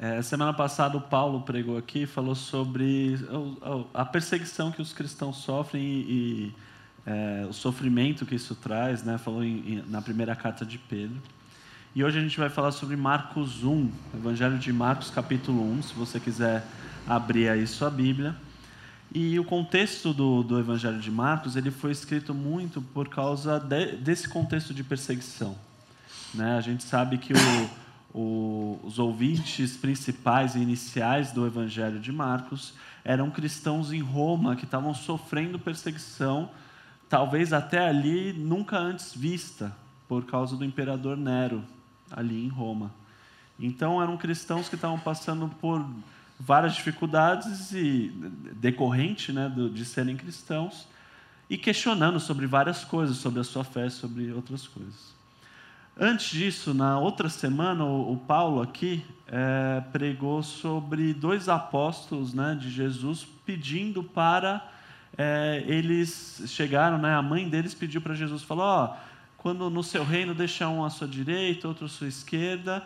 É, semana passada o Paulo pregou aqui, falou sobre a perseguição que os cristãos sofrem e, e é, o sofrimento que isso traz, né? falou em, na primeira carta de Pedro. E hoje a gente vai falar sobre Marcos 1, Evangelho de Marcos, capítulo 1, se você quiser abrir aí sua Bíblia. E o contexto do, do Evangelho de Marcos ele foi escrito muito por causa de, desse contexto de perseguição. Né? A gente sabe que o, o, os ouvintes principais e iniciais do Evangelho de Marcos eram cristãos em Roma que estavam sofrendo perseguição, talvez até ali nunca antes vista, por causa do imperador Nero, ali em Roma. Então eram cristãos que estavam passando por várias dificuldades e decorrente né, de serem cristãos e questionando sobre várias coisas, sobre a sua fé, sobre outras coisas. Antes disso, na outra semana, o, Paulo aqui é, pregou sobre dois apóstolos né, de Jesus pedindo para é, eles chegaram, né, a mãe deles pediu para Jesus, falou, ó, quando no seu reino deixar um à sua direita, outro à sua esquerda,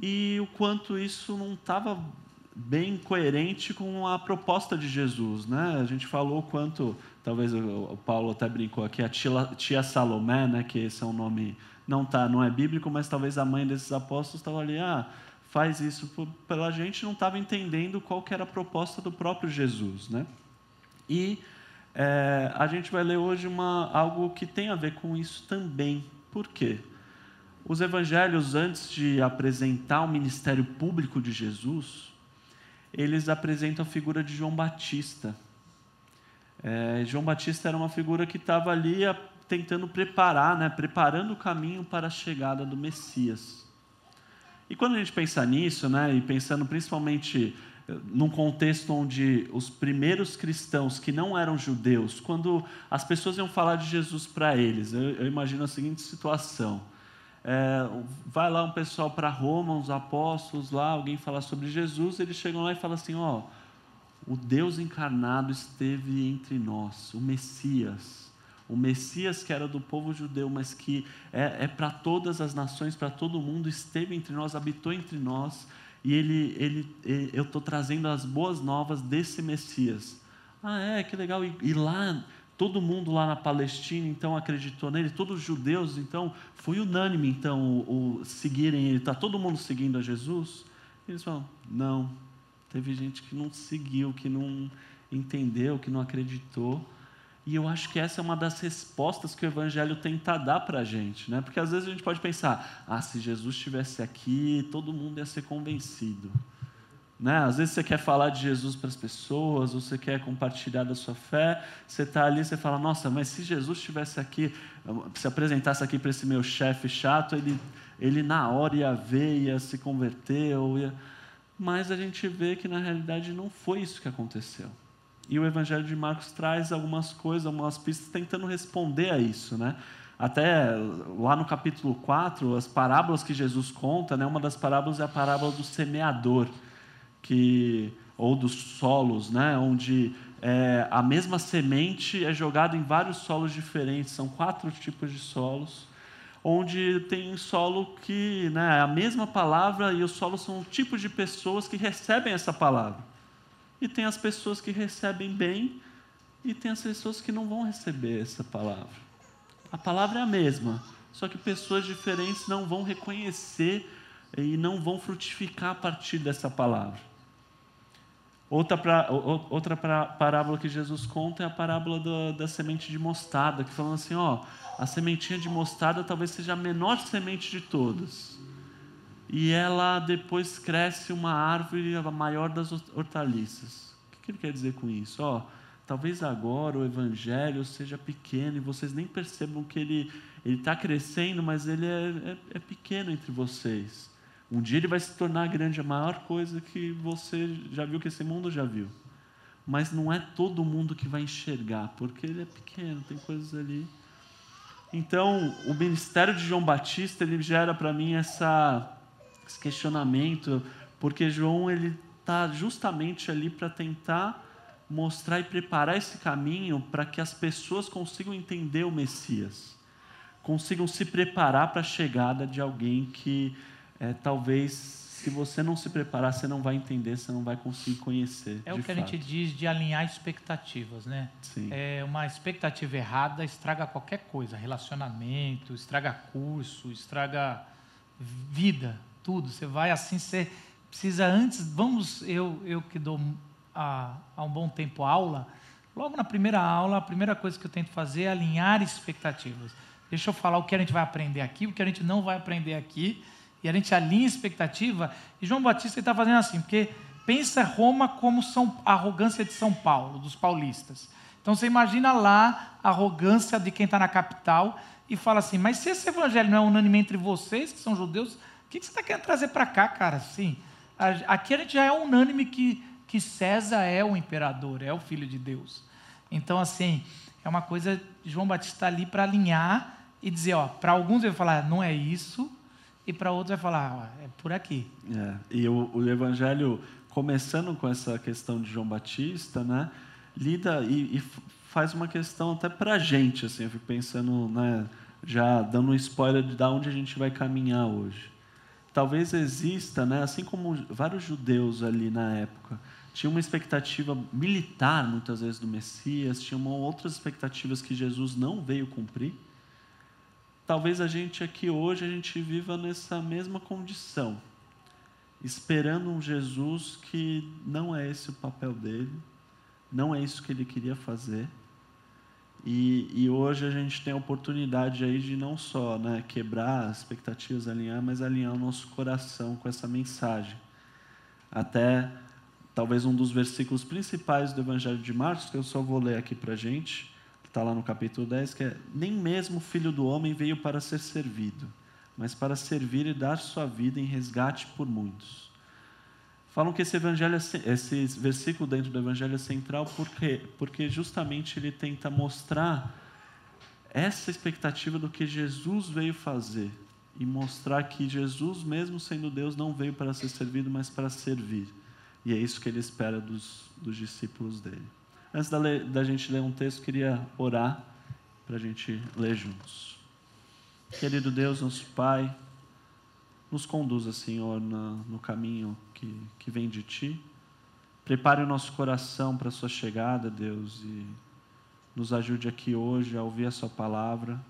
e o quanto isso não estava bem coerente com a proposta de Jesus, né? A gente falou quanto, talvez o Paulo até brincou aqui, a tia, tia Salomé, né? Que esse é um nome não tá, não é bíblico, mas talvez a mãe desses apóstolos estava ali, ah, faz isso pela gente, não estava entendendo qual que era a proposta do próprio Jesus, né? E é, a gente vai ler hoje uma, algo que tem a ver com isso também. Por quê? Os evangelhos, antes de apresentar o ministério público de Jesus, eles apresentam a figura de João Batista. É, João Batista era uma figura que estava ali a, tentando preparar, né, preparando o caminho para a chegada do Messias. E quando a gente pensa nisso, né, e pensando principalmente eh, num contexto onde os primeiros cristãos que não eram judeus, quando as pessoas iam falar de Jesus para eles, eu, eu imagino a seguinte situação: é, vai lá um pessoal para Roma, uns apóstolos lá, alguém falar sobre Jesus, eles chegam lá e falam assim: ó, o Deus encarnado esteve entre nós, o Messias. O Messias que era do povo judeu, mas que é, é para todas as nações, para todo mundo, esteve entre nós, habitou entre nós, e ele, ele, ele eu estou trazendo as boas novas desse Messias. Ah, é, que legal. E, e lá Todo mundo lá na Palestina, então, acreditou nele. Todos os judeus, então, foi unânime, então, o, o seguirem ele. Está todo mundo seguindo a Jesus? Eles falam, não. Teve gente que não seguiu, que não entendeu, que não acreditou. E eu acho que essa é uma das respostas que o Evangelho tenta dar para a gente. Né? Porque às vezes a gente pode pensar, ah, se Jesus estivesse aqui, todo mundo ia ser convencido. Né? Às vezes você quer falar de Jesus para as pessoas, ou você quer compartilhar da sua fé, você está ali, você fala, nossa, mas se Jesus estivesse aqui, se apresentasse aqui para esse meu chefe chato, ele, ele na hora ia ver, ia se converter, ou ia... mas a gente vê que na realidade não foi isso que aconteceu. E o Evangelho de Marcos traz algumas coisas, algumas pistas tentando responder a isso, né? Até lá no capítulo 4, as parábolas que Jesus conta, né? uma das parábolas é a parábola do semeador que ou dos solos, né, onde é, a mesma semente é jogada em vários solos diferentes, são quatro tipos de solos, onde tem solo que né, é a mesma palavra e os solos são tipos de pessoas que recebem essa palavra. E tem as pessoas que recebem bem e tem as pessoas que não vão receber essa palavra. A palavra é a mesma, só que pessoas diferentes não vão reconhecer e não vão frutificar a partir dessa palavra. Outra, pra, outra pra, parábola que Jesus conta é a parábola do, da semente de mostarda, que falando assim, ó, a sementinha de mostarda talvez seja a menor semente de todas. E ela depois cresce uma árvore a maior das hortaliças. O que ele quer dizer com isso? Ó, talvez agora o evangelho seja pequeno e vocês nem percebam que ele está crescendo, mas ele é, é, é pequeno entre vocês. Um dia ele vai se tornar grande, a maior coisa que você já viu, que esse mundo já viu. Mas não é todo mundo que vai enxergar, porque ele é pequeno, tem coisas ali. Então, o ministério de João Batista, ele gera para mim essa, esse questionamento, porque João ele está justamente ali para tentar mostrar e preparar esse caminho para que as pessoas consigam entender o Messias, consigam se preparar para a chegada de alguém que é, talvez se você não se preparar, você não vai entender, você não vai conseguir conhecer. É o que fato. a gente diz de alinhar expectativas, né? Sim. É uma expectativa errada estraga qualquer coisa, relacionamento, estraga curso, estraga vida, tudo. Você vai assim, você precisa antes, vamos, eu eu que dou há, há um bom tempo aula, logo na primeira aula, a primeira coisa que eu tento fazer é alinhar expectativas. Deixa eu falar o que a gente vai aprender aqui, o que a gente não vai aprender aqui e a gente alinha expectativa. E João Batista está fazendo assim, porque pensa Roma como São, a arrogância de São Paulo, dos paulistas. Então você imagina lá a arrogância de quem está na capital e fala assim: mas se esse evangelho não é unânime entre vocês, que são judeus, o que você está querendo trazer para cá, cara? Sim, aqui a gente já é unânime que, que César é o imperador, é o filho de Deus. Então, assim, é uma coisa, João Batista ali para alinhar e dizer: ó, para alguns ele vai falar, não é isso, e para outros vai falar, ah, é por aqui. É, e o, o, Evangelho, começando com essa questão de João Batista, né, lida e, e faz uma questão até para a gente, assim, eu fico pensando, né, já dando um spoiler de onde a gente vai caminhar hoje. Talvez exista, né, assim como vários judeus ali na época, tinha uma expectativa militar, muitas vezes, do Messias, tinham outras expectativas que Jesus não veio cumprir, talvez a gente aqui hoje a gente viva nessa mesma condição, esperando um Jesus que não é esse o papel dele, não é isso que ele queria fazer. E, e hoje a gente tem a oportunidade aí de não só né, quebrar as expectativas, alinhar, mas alinhar o nosso coração com essa mensagem. Até talvez um dos versículos principais do Evangelho de Marcos, que eu só vou ler aqui para a gente, está lá no capítulo 10, que é: Nem mesmo o filho do homem veio para ser servido, mas para servir e dar sua vida em resgate por muitos. Falam que esse, evangelho, é esse versículo dentro do evangelho é central porque, porque justamente ele tenta mostrar essa expectativa do que Jesus veio fazer e mostrar que Jesus, mesmo sendo Deus, não veio para ser servido, mas para servir. E é isso que ele espera dos, dos discípulos dele. Antes da, da gente ler um texto, queria orar para a gente ler juntos. Querido Deus, nosso Pai, nos conduza, Senhor, no, no caminho que, que vem de Ti. Prepare o nosso coração para a Sua chegada, Deus, e nos ajude aqui hoje a ouvir a Sua palavra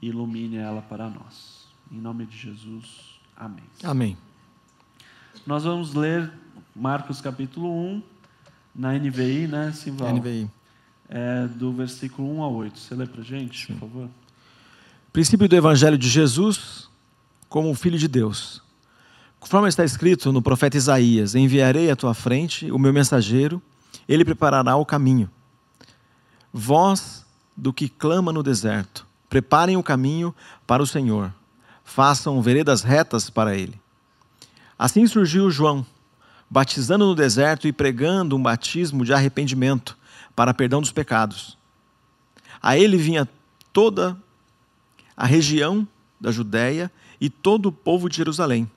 e ilumine ela para nós. Em nome de Jesus, amém. Amém. Nós vamos ler Marcos capítulo 1, na NVI, né, Simval? NVI. É, do versículo 1 a 8. Você lê para gente, Sim. por favor? Princípio do Evangelho de Jesus como o Filho de Deus. Conforme está escrito no profeta Isaías: Enviarei à tua frente o meu mensageiro, ele preparará o caminho. Voz do que clama no deserto: Preparem o caminho para o Senhor, façam veredas retas para ele. Assim surgiu João batizando no deserto e pregando um batismo de arrependimento para perdão dos pecados. A ele vinha toda a região da Judéia e todo o povo de Jerusalém,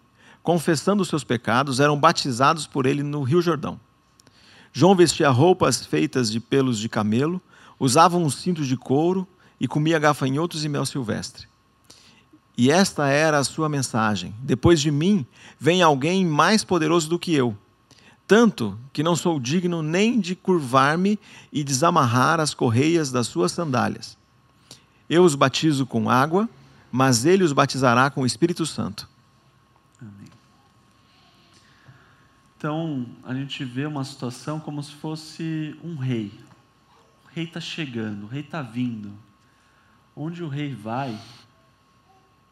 confessando os seus pecados, eram batizados por ele no Rio Jordão. João vestia roupas feitas de pelos de camelo, usava um cinto de couro e comia gafanhotos e mel silvestre. E esta era a sua mensagem: Depois de mim vem alguém mais poderoso do que eu tanto que não sou digno nem de curvar-me e desamarrar as correias das suas sandálias. Eu os batizo com água, mas ele os batizará com o Espírito Santo. Amém. Então, a gente vê uma situação como se fosse um rei. O rei está chegando, o rei está vindo. Onde o rei vai,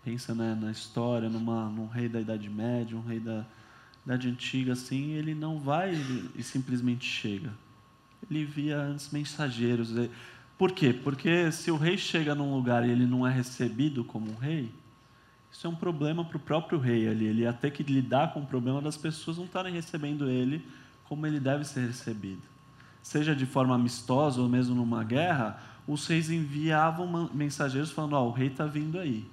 pensa né, na história, numa, num rei da Idade Média, um rei da, Idade Antiga, assim, ele não vai e simplesmente chega. Ele via antes mensageiros. Por quê? Porque se o rei chega num lugar e ele não é recebido como um rei, isso é um problema para o próprio rei ali. Ele ia ter que lidar com o problema das pessoas não estarem recebendo ele como ele deve ser recebido. Seja de forma amistosa ou mesmo numa guerra, os reis enviavam mensageiros falando: Ó, oh, o rei está vindo aí.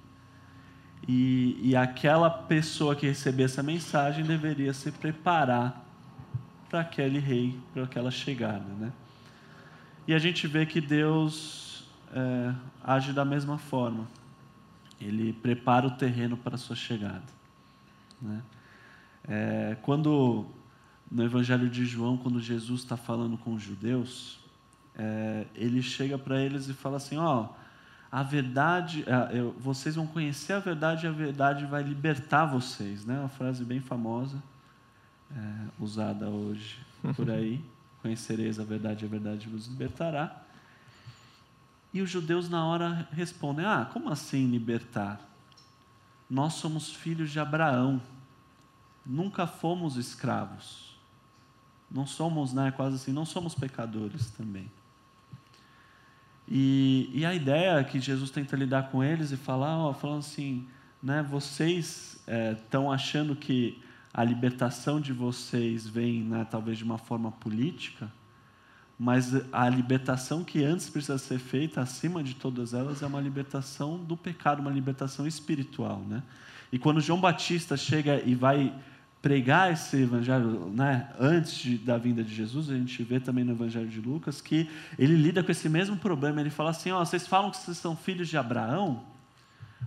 E, e aquela pessoa que recebia essa mensagem deveria se preparar para aquele rei, para aquela chegada. Né? E a gente vê que Deus é, age da mesma forma. Ele prepara o terreno para a sua chegada. Né? É, quando no Evangelho de João, quando Jesus está falando com os judeus, é, ele chega para eles e fala assim: ó, a verdade, eu, vocês vão conhecer a verdade e a verdade vai libertar vocês, né? Uma frase bem famosa, é, usada hoje por aí. Conhecereis a verdade a verdade vos libertará. E os judeus na hora respondem: Ah, como assim libertar? Nós somos filhos de Abraão, nunca fomos escravos. Não somos, né, quase assim, não somos pecadores também. E, e a é que Jesus tenta lidar com eles e falar, ó, falando assim, né, vocês estão é, achando que a libertação de vocês vem, né, talvez de uma forma política, mas a libertação que antes precisa ser feita, acima de todas elas, é uma libertação do pecado, uma libertação espiritual. Né? E quando João Batista chega e vai pregar esse evangelho, né, antes de, da vinda de Jesus, a gente vê também no evangelho de Lucas que ele lida com esse mesmo problema. Ele fala assim: ó, vocês falam que vocês são filhos de Abraão,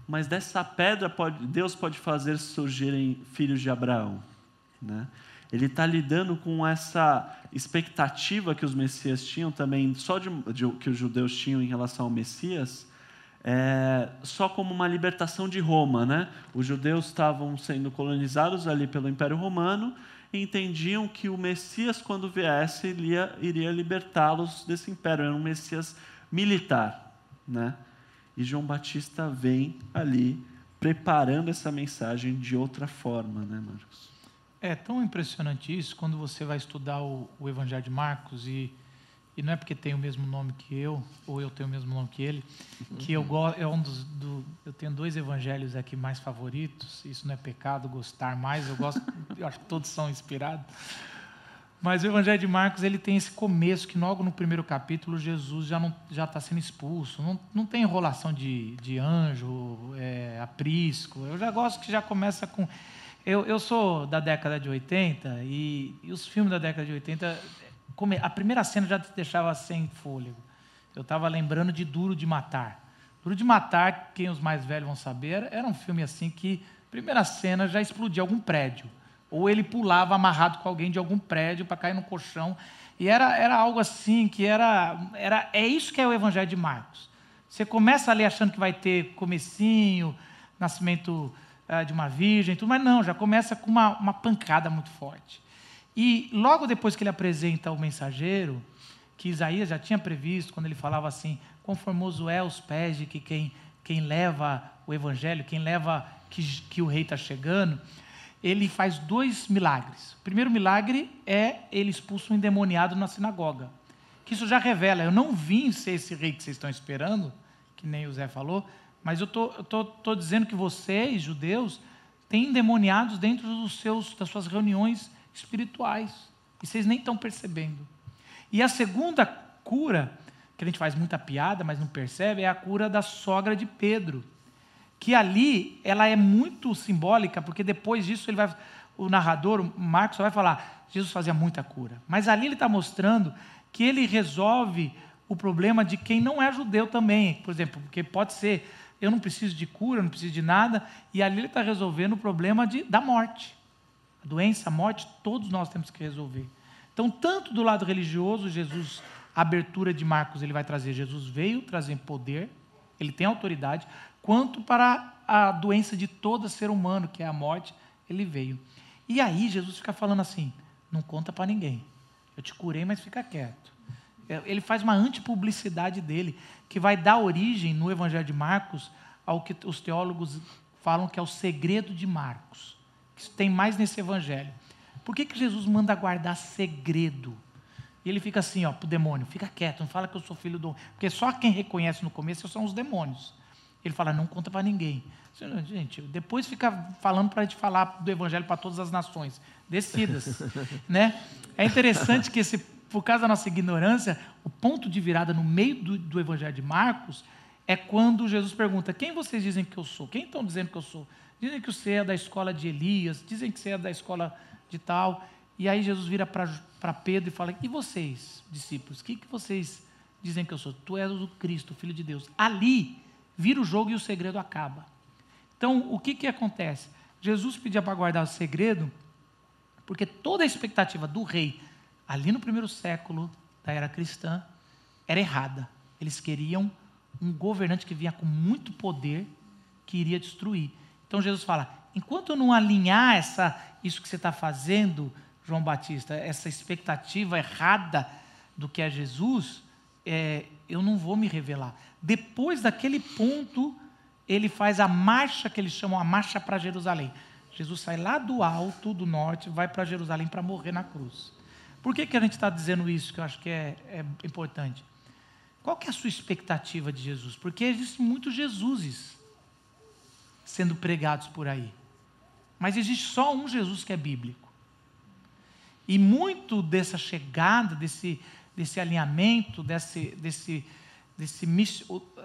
mas dessa pedra pode, Deus pode fazer surgirem filhos de Abraão. Né? Ele está lidando com essa expectativa que os Messias tinham também, só de, de, que os judeus tinham em relação ao Messias, é, só como uma libertação de Roma. Né? Os judeus estavam sendo colonizados ali pelo Império Romano e entendiam que o Messias, quando viesse, iria, iria libertá-los desse império. Era um Messias militar. Né? E João Batista vem ali preparando essa mensagem de outra forma, né, Marcos? É tão impressionante isso quando você vai estudar o, o Evangelho de Marcos e, e não é porque tem o mesmo nome que eu ou eu tenho o mesmo nome que ele que eu gosto é um dos do, eu tenho dois evangelhos aqui mais favoritos isso não é pecado gostar mais eu gosto eu acho que todos são inspirados mas o Evangelho de Marcos ele tem esse começo que logo no primeiro capítulo Jesus já não já está sendo expulso não, não tem enrolação de, de anjo é, aprisco eu já gosto que já começa com eu, eu sou da década de 80 e, e os filmes da década de 80, a primeira cena já te deixava sem fôlego. Eu estava lembrando de Duro de Matar. Duro de Matar, quem os mais velhos vão saber, era um filme assim que, primeira cena, já explodia algum prédio. Ou ele pulava amarrado com alguém de algum prédio para cair no colchão. E era, era algo assim que era, era. É isso que é o Evangelho de Marcos. Você começa ali achando que vai ter comecinho, nascimento ah, de uma virgem, tudo, mas não, já começa com uma, uma pancada muito forte. E logo depois que ele apresenta o mensageiro, que Isaías já tinha previsto, quando ele falava assim: conformoso é os pés de que quem, quem leva o evangelho, quem leva que, que o rei está chegando, ele faz dois milagres. O primeiro milagre é ele expulsa um endemoniado na sinagoga. Que isso já revela: eu não vim ser esse rei que vocês estão esperando, que nem o Zé falou, mas eu tô, tô, tô dizendo que vocês, judeus, têm endemoniados dentro dos seus, das suas reuniões espirituais. E vocês nem estão percebendo. E a segunda cura, que a gente faz muita piada, mas não percebe, é a cura da sogra de Pedro. Que ali ela é muito simbólica, porque depois disso ele vai, o narrador, o Marcos, vai falar: Jesus fazia muita cura. Mas ali ele está mostrando que ele resolve o problema de quem não é judeu também. Por exemplo, porque pode ser eu não preciso de cura, não preciso de nada, e ali ele está resolvendo o problema de, da morte. A doença, a morte, todos nós temos que resolver. Então, tanto do lado religioso, Jesus, a abertura de Marcos, ele vai trazer, Jesus veio trazer poder, ele tem autoridade, quanto para a doença de todo ser humano, que é a morte, ele veio. E aí Jesus fica falando assim: não conta para ninguém. Eu te curei, mas fica quieto. É, ele faz uma antipublicidade dele, que vai dar origem no Evangelho de Marcos ao que os teólogos falam que é o segredo de Marcos. Que tem mais nesse Evangelho. Por que, que Jesus manda guardar segredo? E ele fica assim, ó, o demônio, fica quieto, não fala que eu sou filho do. Porque só quem reconhece no começo são os demônios. Ele fala, não conta para ninguém. Gente, depois fica falando para a gente falar do evangelho para todas as nações. Decidas. né? É interessante que esse por causa da nossa ignorância, o ponto de virada no meio do, do Evangelho de Marcos é quando Jesus pergunta: Quem vocês dizem que eu sou? Quem estão dizendo que eu sou? Dizem que você é da escola de Elias, dizem que você é da escola de tal. E aí Jesus vira para Pedro e fala: E vocês, discípulos, o que, que vocês dizem que eu sou? Tu és o Cristo, o Filho de Deus. Ali vira o jogo e o segredo acaba. Então, o que, que acontece? Jesus pedia para guardar o segredo Porque toda a expectativa do rei, ali no primeiro século da era cristã, era errada. Eles queriam um governante que vinha com muito poder, que iria destruir. Então Jesus fala: enquanto eu não alinhar essa, isso que você está fazendo, João Batista, essa expectativa errada do que é Jesus, é, eu não vou me revelar. Depois daquele ponto, ele faz a marcha que eles chamam a marcha para Jerusalém. Jesus sai lá do alto, do norte, vai para Jerusalém para morrer na cruz. Por que, que a gente está dizendo isso, que eu acho que é, é importante? Qual que é a sua expectativa de Jesus? Porque existem muitos Jesuses sendo pregados por aí. Mas existe só um Jesus que é bíblico. E muito dessa chegada, desse, desse alinhamento, desse, desse, desse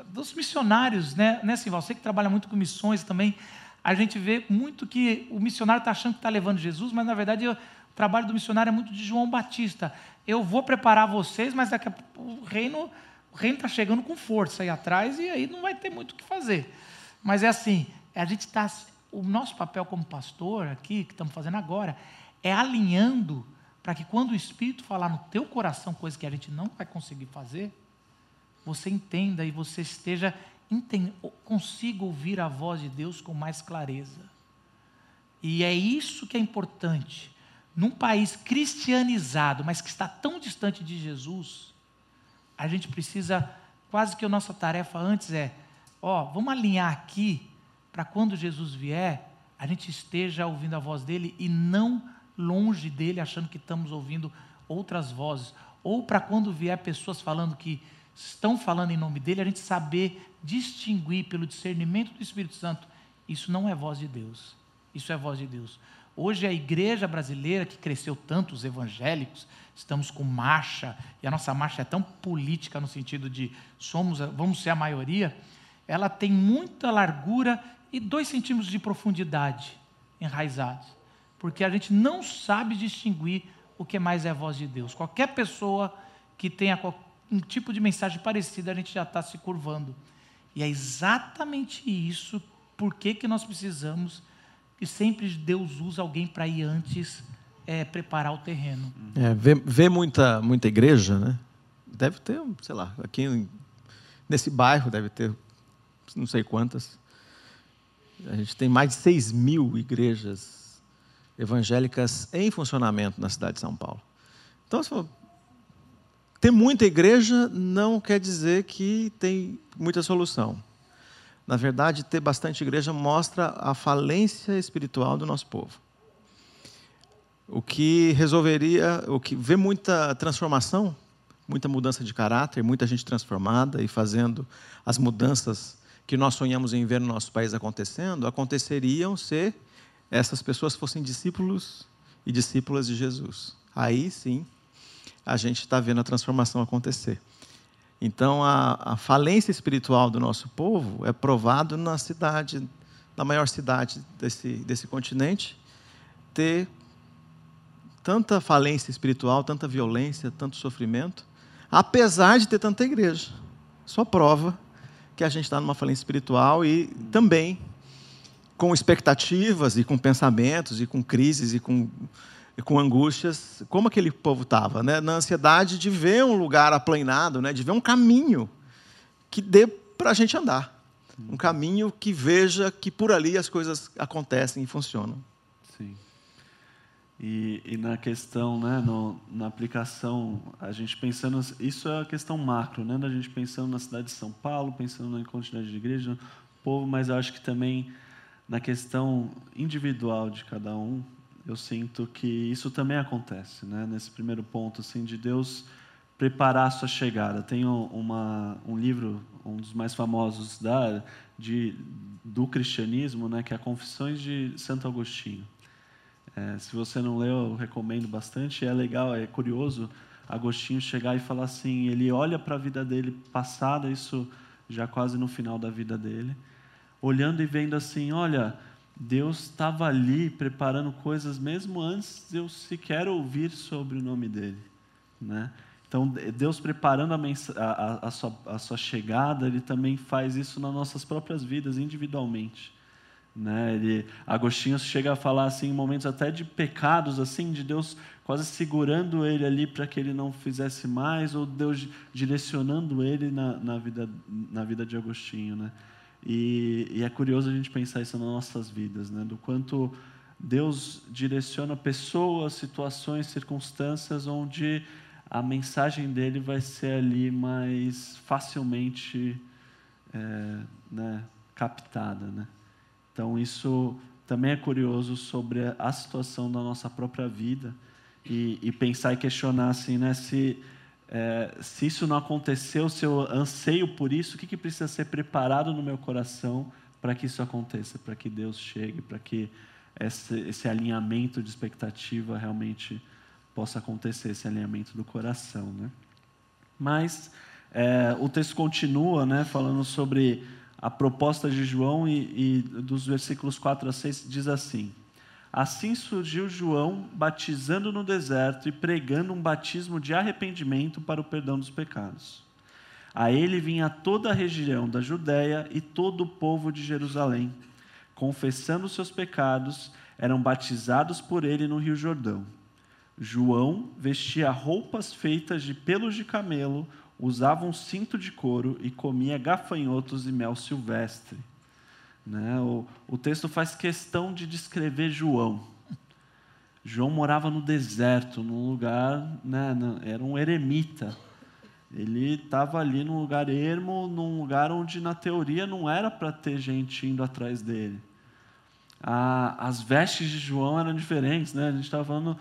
dos missionários, né, né Simval? Você que trabalha muito com missões também, a gente vê muito que o missionário está achando que está levando Jesus, mas na verdade o trabalho do missionário é muito de João Batista. Eu vou preparar vocês, mas daqui a o reino o reino está chegando com força aí atrás e aí não vai ter muito o que fazer. Mas é assim, a gente está. O nosso papel como pastor aqui, que estamos fazendo agora, é alinhando para que quando o Espírito falar no teu coração coisa que a gente não vai conseguir fazer, você entenda e você esteja consiga ouvir a voz de Deus com mais clareza. E é isso que é importante. Num país cristianizado, mas que está tão distante de Jesus, a gente precisa, quase que a nossa tarefa antes é, ó, vamos alinhar aqui para quando Jesus vier, a gente esteja ouvindo a voz dele e não longe dele, achando que estamos ouvindo outras vozes. Ou para quando vier pessoas falando que estão falando em nome dele, a gente saber distinguir pelo discernimento do Espírito Santo. Isso não é voz de Deus. Isso é voz de Deus. Hoje a igreja brasileira, que cresceu tanto, os evangélicos, estamos com marcha, e a nossa marcha é tão política no sentido de somos, vamos ser a maioria, ela tem muita largura e dois centímetros de profundidade enraizados, porque a gente não sabe distinguir o que mais é a voz de Deus. Qualquer pessoa que tenha um tipo de mensagem parecida, a gente já está se curvando. E é exatamente isso, por que, nós precisamos, que sempre Deus usa alguém para ir antes é, preparar o terreno. É, vê, vê, muita, muita igreja, né? Deve ter, sei lá, aqui nesse bairro deve ter não sei quantas. A gente tem mais de 6 mil igrejas evangélicas em funcionamento na cidade de São Paulo. Então, ter muita igreja não quer dizer que tem muita solução. Na verdade, ter bastante igreja mostra a falência espiritual do nosso povo. O que resolveria, o que vê muita transformação, muita mudança de caráter, muita gente transformada e fazendo as mudanças que nós sonhamos em ver no nosso país acontecendo, aconteceriam se essas pessoas fossem discípulos e discípulas de Jesus. Aí sim, a gente está vendo a transformação acontecer. Então, a, a, falência espiritual do nosso povo é provado na cidade, na maior cidade desse, desse continente, ter tanta falência espiritual, tanta violência, tanto sofrimento, apesar de ter tanta igreja. Só prova que a gente está numa falência espiritual e também com expectativas e com pensamentos e com crises e com, e com angústias, como aquele povo estava, né? na ansiedade de ver um lugar aplanado, né? de ver um caminho que dê para a gente andar. Um caminho que veja que por ali as coisas acontecem e funcionam. Sim. E, e, na questão, né, no, na aplicação, a gente pensando, isso é a questão macro, né, da gente pensando na cidade de São Paulo, pensando na quantidade de igreja, povo, mas acho que também na questão individual de cada um, eu sinto que isso também acontece, né, nesse primeiro ponto, assim, de Deus preparar a sua chegada. Tem uma, um livro, um dos mais famosos da, de, do cristianismo, né, que é Confissões de Santo Agostinho. É, se você não leu, eu recomendo bastante. É legal, é curioso Agostinho chegar e falar assim: ele olha para a vida dele passada, isso já quase no final da vida dele, olhando e vendo assim: olha, Deus estava ali preparando coisas mesmo antes de eu sequer ouvir sobre o nome dele, né? Então, Deus preparando a, a, a, sua, a sua chegada, Ele também faz isso nas nossas próprias vidas, individualmente. Né? Ele, Agostinho chega a falar assim, em momentos até de pecados, assim, de Deus quase segurando ele ali para que ele não fizesse mais, ou Deus direcionando ele na, na, vida, na vida de Agostinho. Né? E, e, é curioso a gente pensar isso nas nossas vidas, né? do quanto Deus direciona pessoas, situações, circunstâncias onde a mensagem dele vai ser ali mais facilmente é, né, captada. Né? Então, isso também é curioso sobre a situação da nossa própria vida e, e pensar e questionar assim, né, se, é, se isso não aconteceu, se eu anseio por isso, o que, que precisa ser preparado no meu coração para que isso aconteça, para que Deus chegue, para que esse, esse alinhamento de expectativa realmente possa acontecer, esse alinhamento do coração. Né? Mas é, o texto continua né, falando sobre a proposta de João e, e dos versículos 4 a 6 diz assim: Assim surgiu João batizando no deserto e pregando um batismo de arrependimento para o perdão dos pecados. A ele vinha toda a região da Judéia e todo o povo de Jerusalém, confessando seus pecados, eram batizados por ele no Rio Jordão. João vestia roupas feitas de pelos de camelo, usava um cinto de couro e comia gafanhotos e mel silvestre. Né? O, o texto faz questão de descrever João. João morava no deserto, num lugar, né, era um eremita. Ele estava ali num lugar ermo, num lugar onde, na teoria, não era para ter gente indo atrás dele. as vestes de João eram diferentes, né? A gente estava falando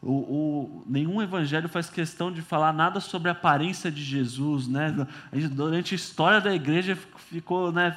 o, o, nenhum evangelho faz questão de falar nada sobre a aparência de Jesus, né? Durante a história da igreja ficou, né?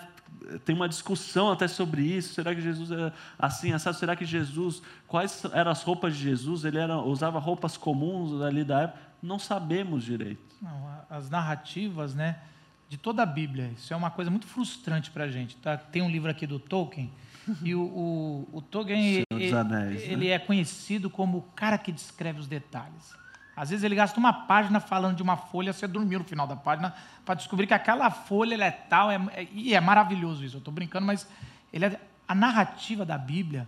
Tem uma discussão até sobre isso. Será que Jesus é assim? Assado? Será que Jesus? Quais eram as roupas de Jesus? Ele era, usava roupas comuns ali da época? Não sabemos direito. Não, as narrativas, né? De toda a Bíblia. Isso é uma coisa muito frustrante para a gente. Tá? Tem um livro aqui do Tolkien e o, o, o Tolkien, ele, Anéis, ele né? é conhecido como o cara que descreve os detalhes. Às vezes ele gasta uma página falando de uma folha, você dormiu no final da página, para descobrir que aquela folha é tal, é, é, e é maravilhoso isso. Eu estou brincando, mas ele é, a narrativa da Bíblia,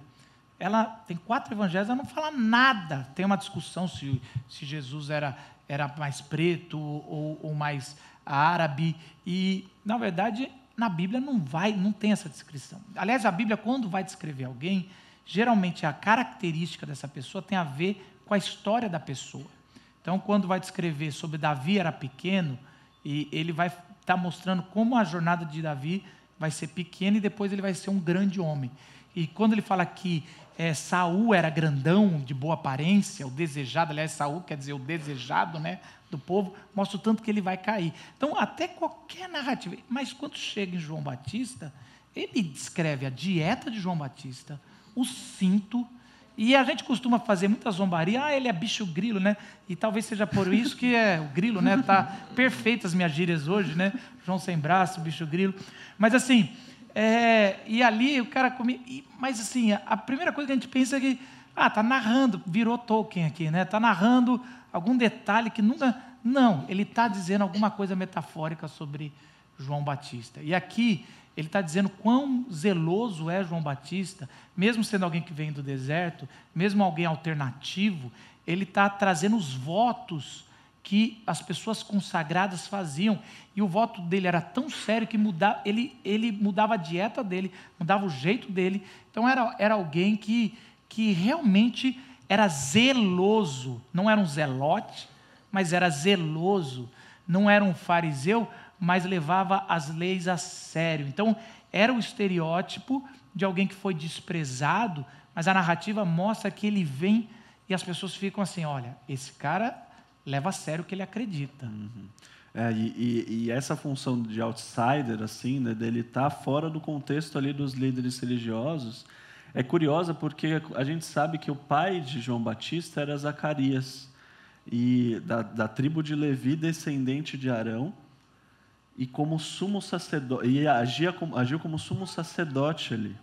ela tem quatro evangelhos, ela não fala nada. Tem uma discussão se, se Jesus era, era mais preto ou, ou mais árabe, e, na verdade, na Bíblia não vai, não tem essa descrição. Aliás, a Bíblia, quando vai descrever alguém, geralmente a característica dessa pessoa tem a ver com a história da pessoa. Então, quando vai descrever sobre Davi era pequeno, e ele vai estar tá mostrando como a jornada de Davi vai ser pequena e depois ele vai ser um grande homem. E quando ele fala que é, Saul era grandão, de boa aparência, o desejado, aliás, Saul quer dizer o desejado, né? do povo, mostra o tanto que ele vai cair. Então, até qualquer narrativa. Mas quando chega em João Batista, ele descreve a dieta de João Batista, o cinto, e a gente costuma fazer muita zombaria, ah, ele é bicho grilo, né? E talvez seja por isso que é o grilo, né? Tá perfeito as minhas gírias hoje, né? João sem braço, bicho grilo. Mas assim, é, e ali o cara comia. Mas assim, a, primeira coisa que a gente pensa é que, ah, tá narrando, virou Tolkien aqui, né? Tá narrando algum detalhe que nunca. Não, ele está dizendo alguma coisa metafórica sobre João Batista. E aqui ele está dizendo quão zeloso é João Batista, mesmo sendo alguém que vem do deserto, mesmo alguém alternativo, ele está trazendo os votos que as pessoas consagradas faziam. E o voto dele era tão sério que mudava, ele, ele mudava a dieta dele, mudava o jeito dele. Então era, era alguém que, que realmente era zeloso, não era um zelote, mas era zeloso, não era um fariseu, mas levava as leis a sério. Então, era o estereótipo de alguém que foi desprezado, mas a narrativa mostra que ele vem e as pessoas ficam assim: olha, esse cara leva a sério o que ele acredita. Uhum. É, e, e, e, essa função de outsider, assim, né, dele estar tá fora do contexto ali dos líderes religiosos, é curiosa porque a gente sabe que o pai de João Batista era Zacarias, e da, da tribo de Levi, descendente de Arão, e como sumo sacerdote, e agia como, agiu como sumo sacerdote ali.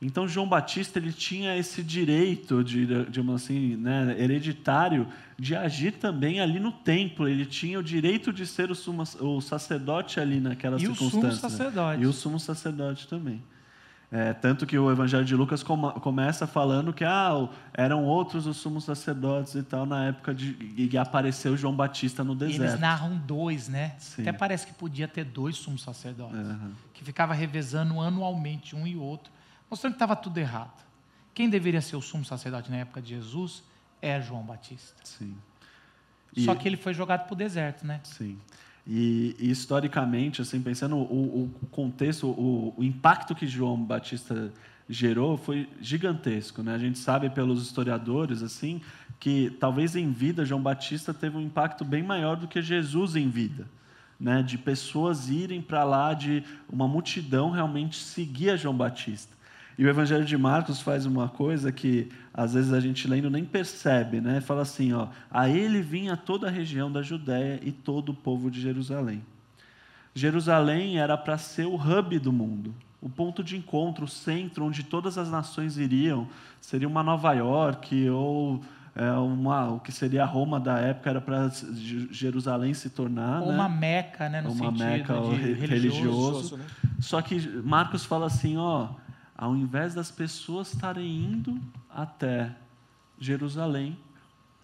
Então João Batista ele tinha esse direito de, de uma assim, né, hereditário de agir também ali no templo. Ele tinha o direito de ser o, sumo, o sacerdote ali naquela e circunstância. E o sumo sacerdote. E o sumo sacerdote também. É, tanto que o Evangelho de Lucas com, começa falando que ah, eram outros os sumos sacerdotes e tal na época de e apareceu João Batista no deserto. Eles narram dois, né? Sim. Até parece que podia ter dois sumos sacerdotes, Uhum. que ficava revezando anualmente um e outro, mostrando que estava tudo errado. Quem deveria ser o sumo sacerdote na época de Jesus é João Batista. Sim. Só E- que ele foi jogado para o deserto, né? Sim. E, e, historicamente, assim, pensando o, o contexto, o, o impacto que João Batista gerou foi gigantesco, né? A gente sabe pelos historiadores assim que talvez em vida João Batista teve um impacto bem maior do que Jesus em vida, né? De pessoas irem para lá, de uma multidão realmente seguir a João Batista. E o Evangelho de Marcos faz uma coisa que às vezes a gente lendo nem percebe, né? Fala assim, ó, a ele vinha toda a região da Judéia e todo o povo de Jerusalém. Jerusalém era para ser o hub do mundo, o ponto de encontro, o centro onde todas as nações iriam. Seria uma Nova York ou é, uma, o que seria a Roma da época era para Jerusalém se tornar, Ou né? uma meca, né? No Uma sentido meca religioso. religioso. Só que Marcos fala assim, ó, ao invés das pessoas estarem indo até Jerusalém,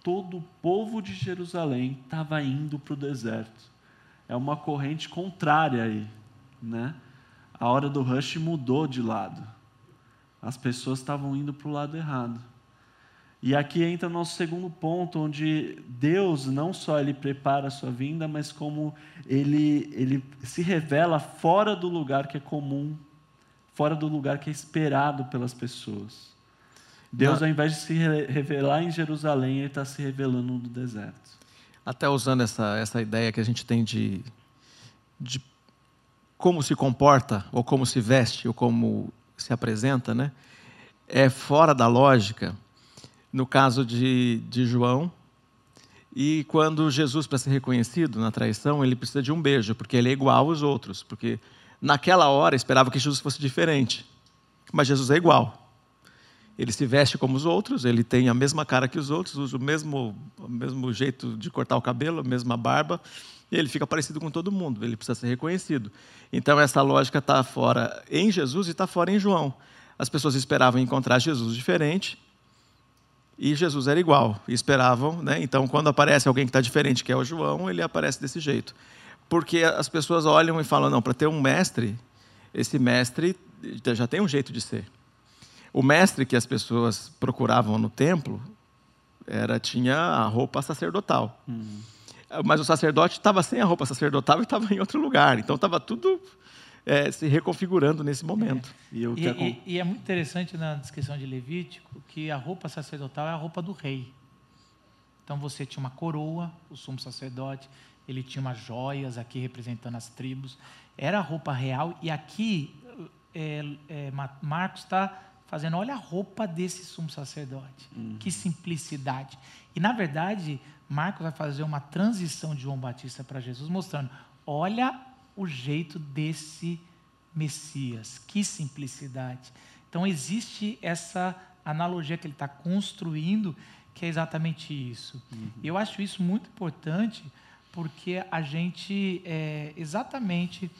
todo o povo de Jerusalém estava indo para o deserto. É uma corrente contrária aí, né? A hora do rush mudou de lado. As pessoas estavam indo para o lado errado. E aqui entra nosso segundo ponto, onde Deus não só ele prepara a sua vinda, mas como ele, ele se revela fora do lugar que é comum, fora do lugar que é esperado pelas pessoas. Deus, ao invés de se re- revelar em Jerusalém, ele está se revelando no deserto. Até usando essa, essa ideia que a gente tem de, de como se comporta, ou como se veste, ou como se apresenta, né? é fora da lógica no caso de, de João. E quando Jesus, para ser reconhecido na traição, ele precisa de um beijo, porque ele é igual aos outros. Porque naquela hora esperava que Jesus fosse diferente, mas Jesus é igual. Ele se veste como os outros, ele tem a mesma cara que os outros, usa o mesmo, o mesmo jeito de cortar o cabelo, a mesma barba, e ele fica parecido com todo mundo, ele precisa ser reconhecido. Então, essa lógica está fora em Jesus e está fora em João. As pessoas esperavam encontrar Jesus diferente e Jesus era igual, esperavam. Né? Então, quando aparece alguém que está diferente, que é o João, ele aparece desse jeito. Porque as pessoas olham e falam: não, para ter um mestre, esse mestre já tem um jeito de ser. O mestre que as pessoas procuravam no templo era tinha a roupa sacerdotal. Mas o sacerdote estava sem a roupa sacerdotal e estava em outro lugar. Então estava tudo é, se reconfigurando nesse momento. E, o E, que acon- e- e é muito interessante na descrição de Levítico que a roupa sacerdotal é a roupa do rei. Então você tinha uma coroa, o sumo sacerdote, ele tinha umas joias aqui representando as tribos. Era roupa real. E aqui é, é, Ma- Marcos está fazendo, olha a roupa desse sumo sacerdote. Que simplicidade. E na verdade, Marcos vai fazer uma transição de João Batista para Jesus, mostrando, olha o jeito desse Messias. Que simplicidade. Então, existe essa analogia que ele está construindo, que é exatamente isso. E Eu acho isso muito importante, porque a gente, é, exatamente,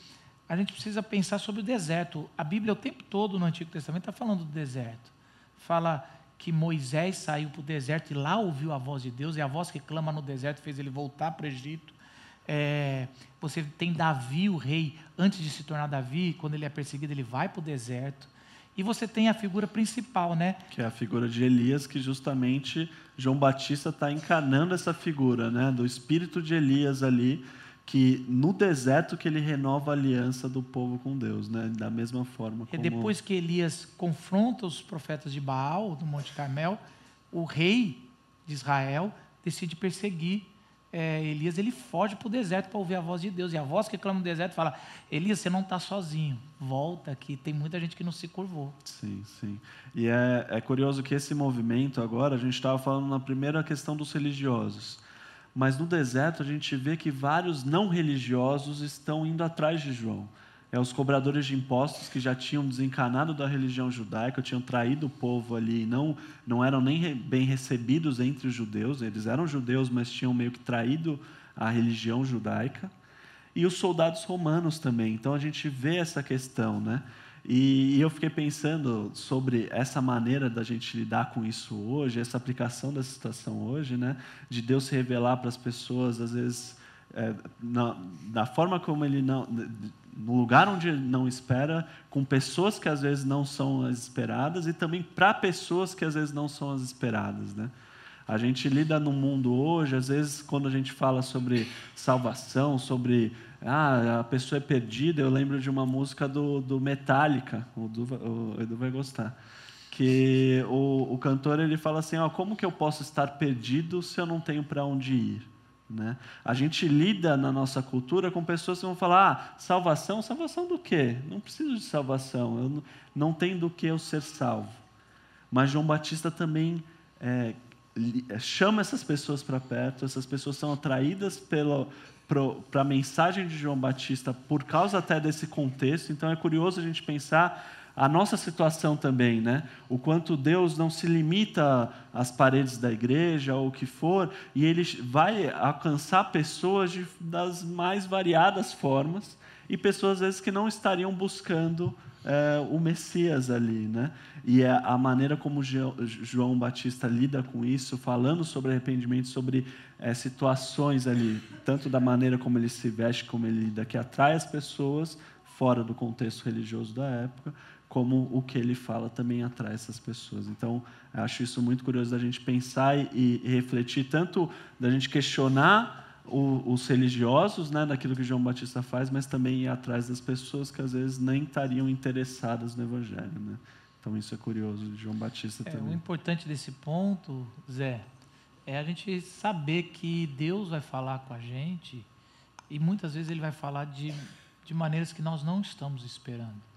a gente precisa pensar sobre o deserto. A Bíblia, o tempo todo no Antigo Testamento, está falando do deserto. Fala que Moisés saiu para o deserto e lá ouviu a voz de Deus, e a voz que clama no deserto fez ele voltar para o Egito. É, você tem Davi, o rei, antes de se tornar Davi, quando ele é perseguido, ele vai para o deserto. E você tem a figura principal, né? que é a figura de Elias, que justamente João Batista está encarnando essa figura, né, do espírito de Elias ali, que no deserto que ele renova a aliança do povo com Deus, né, da mesma forma E como depois que Elias confronta os profetas de Baal, no Monte Carmel, o rei de Israel decide perseguir é, Elias. Ele foge para o deserto para ouvir a voz de Deus. E a voz que clama no deserto fala: Elias, você não está sozinho. Volta aqui. Tem muita gente que não se curvou. Sim, sim. E é, é curioso que esse movimento agora, a gente estava falando na primeira questão dos religiosos, mas no deserto a gente vê que vários não religiosos estão indo atrás de João. É os cobradores de impostos que já tinham desencanado da religião judaica, tinham traído o povo ali, não não eram nem bem recebidos entre os judeus. Eles eram judeus, mas tinham meio que traído a religião judaica e os soldados romanos também. Então a gente vê essa questão, né? E, e eu fiquei pensando sobre essa maneira da gente lidar com isso hoje, essa aplicação dessa situação hoje, né? De Deus se revelar para as pessoas, às vezes, é, na, da forma como Ele não, no lugar onde Ele não espera, com pessoas que às vezes não são as esperadas e também para pessoas que às vezes não são as esperadas, né? A gente lida no mundo hoje, às vezes, quando a gente fala sobre salvação, sobre ah, a pessoa é perdida, eu lembro de uma música do, do Metallica, o, do, o Edu vai gostar, que o, o cantor ele fala assim: ó, como que eu posso estar perdido se eu não tenho para onde ir? Né? A gente lida na nossa cultura com pessoas que vão falar: ah, salvação, salvação do quê? Não preciso de salvação, eu não, não tem do que eu ser salvo. Mas João Batista também é, é, chama essas pessoas para perto, essas pessoas são atraídas para a mensagem de João Batista por causa até desse contexto. Então é curioso a gente pensar a nossa situação também, né? O quanto Deus não se limita às paredes da igreja ou o que for, e Ele vai alcançar pessoas de, das mais variadas formas e pessoas às vezes que não estariam buscando é, o Messias ali, né? E é a maneira como João Batista lida com isso, falando sobre arrependimento, sobre é, situações ali, tanto da maneira como ele se veste, como ele lida, que atrai as pessoas fora do contexto religioso da época, como o que ele fala também atrai essas pessoas. Então, acho isso muito curioso da gente pensar e, e refletir, tanto da gente questionar o, os religiosos, né, daquilo que João Batista faz, mas também ir atrás das pessoas que às vezes nem estariam interessadas no Evangelho. Né? Então isso é curioso de João Batista é, também. O importante desse ponto, Zé, é a gente saber que Deus vai falar com a gente e muitas vezes Ele vai falar de, de maneiras que nós não estamos esperando.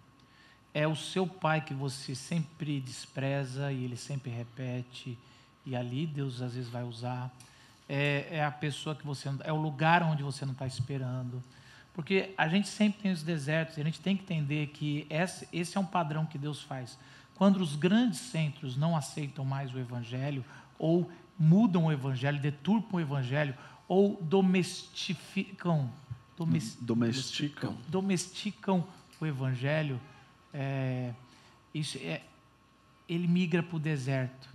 É o seu pai que você sempre despreza e ele sempre repete, e ali Deus às vezes vai usar é, é a pessoa que você é o lugar onde você não está esperando. Porque a gente sempre tem os desertos, e a gente tem que entender que esse, esse é um padrão que Deus faz. Quando os grandes centros não aceitam mais o Evangelho, ou mudam o Evangelho, deturpam o Evangelho, ou domestificam, domes, domesticam. domesticam o Evangelho, é, isso é, ele migra para o deserto.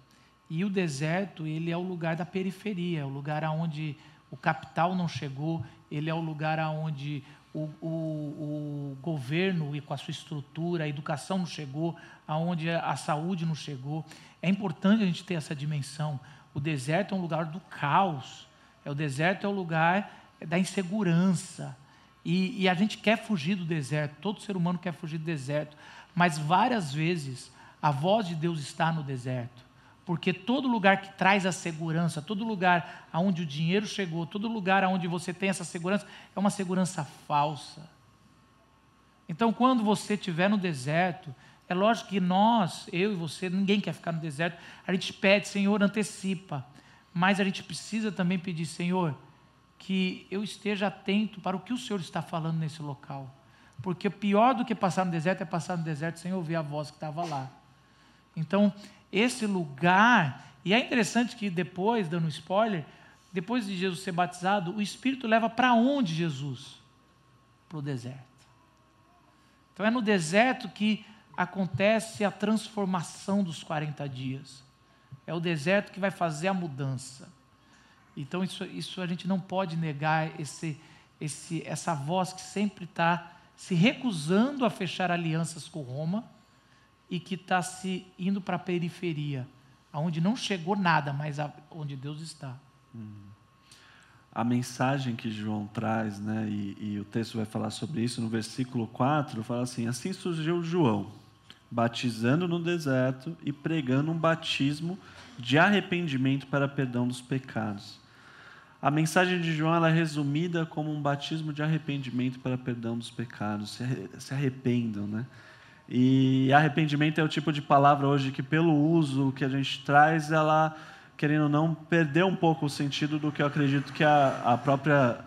E o deserto, ele é o lugar da periferia, é o lugar aonde o capital não chegou, ele é o lugar aonde o, o, o, governo e com a sua estrutura, a educação não chegou, aonde a saúde não chegou. É importante a gente ter essa dimensão. O deserto é um lugar do caos, é o deserto é o lugar da insegurança. E, e a gente quer fugir do deserto, todo ser humano quer fugir do deserto, mas várias vezes a voz de Deus está no deserto. Porque todo lugar que traz a segurança, todo lugar aonde o dinheiro chegou, todo lugar aonde você tem essa segurança, é uma segurança falsa. Então, quando você estiver no deserto, é lógico que nós, eu e você, ninguém quer ficar no deserto. A gente pede, Senhor, antecipa. Mas a gente precisa também pedir, Senhor, que eu esteja atento para o que o Senhor está falando nesse local. Porque pior do que passar no deserto é passar no deserto sem ouvir a voz que estava lá. Então, esse lugar. E é interessante que depois, dando um spoiler, depois de Jesus ser batizado, o Espírito leva para onde Jesus? Para o deserto. Então é no deserto que acontece a transformação dos 40 dias. É o deserto que vai fazer a mudança. Então isso, isso a gente não pode negar esse, esse, essa voz que sempre está se recusando a fechar alianças com Roma e que está se indo para a periferia, aonde não chegou nada, mas a, onde Deus está. Hum. A mensagem que João traz, né, e, e, o texto vai falar sobre isso no versículo 4, fala assim: Assim surgiu João, batizando no deserto e pregando um batismo de arrependimento para perdão dos pecados. A mensagem de João é resumida como um batismo de arrependimento para perdão dos pecados. Se arrependam, né? E arrependimento é o tipo de palavra hoje que, pelo uso que a gente traz, ela, querendo ou não, perdeu um pouco o sentido do que eu acredito que a, a própria,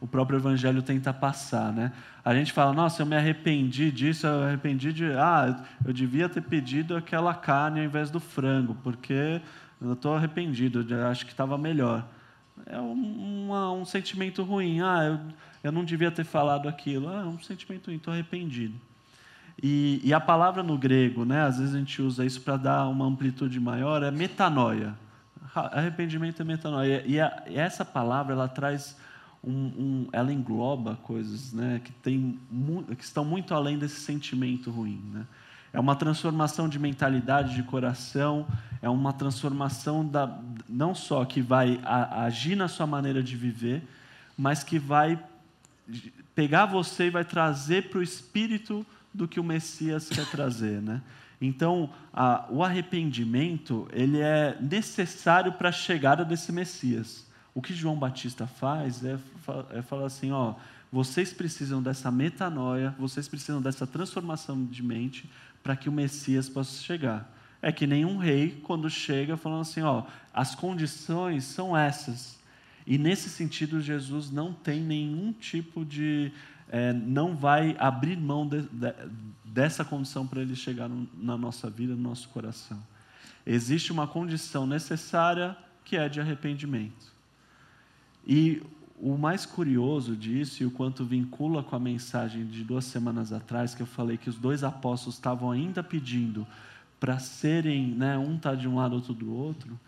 o próprio Evangelho tenta passar. Né? A gente fala, nossa, eu me arrependi disso, eu me arrependi de. Ah, eu devia ter pedido aquela carne ao invés do frango, porque eu estou arrependido, eu acho que estava melhor. É um, sentimento ruim. Ah, eu, eu não devia ter falado aquilo. Ah, é um sentimento ruim, estou arrependido. E, e, a palavra no grego, né, às vezes a gente usa isso para dar uma amplitude maior, é metanoia. Arrependimento é metanoia. E, a, e essa palavra ela traz um, um, ela engloba coisas, né, que tem que estão muito além desse sentimento ruim, né? É uma transformação de mentalidade, de coração, é uma transformação da, não só que vai agir na sua maneira de viver, mas que vai pegar você e vai trazer para o espírito do que o Messias quer trazer, né? Então, a, o arrependimento ele é necessário para a chegada desse Messias. O que João Batista faz é, é falar assim, ó, vocês precisam dessa metanoia, vocês precisam dessa transformação de mente para que o Messias possa chegar. É que nenhum rei, quando chega, falando assim: ó, as condições são essas. E nesse sentido, Jesus não tem nenhum tipo de. É, não vai abrir mão de, de, dessa condição para ele chegar no, na nossa vida, no nosso coração. Existe uma condição necessária que é de arrependimento. E o mais curioso disso, e o quanto vincula com a mensagem de duas semanas atrás, que eu falei que os dois apóstolos estavam ainda pedindo para serem, né, um está de um lado, outro do outro,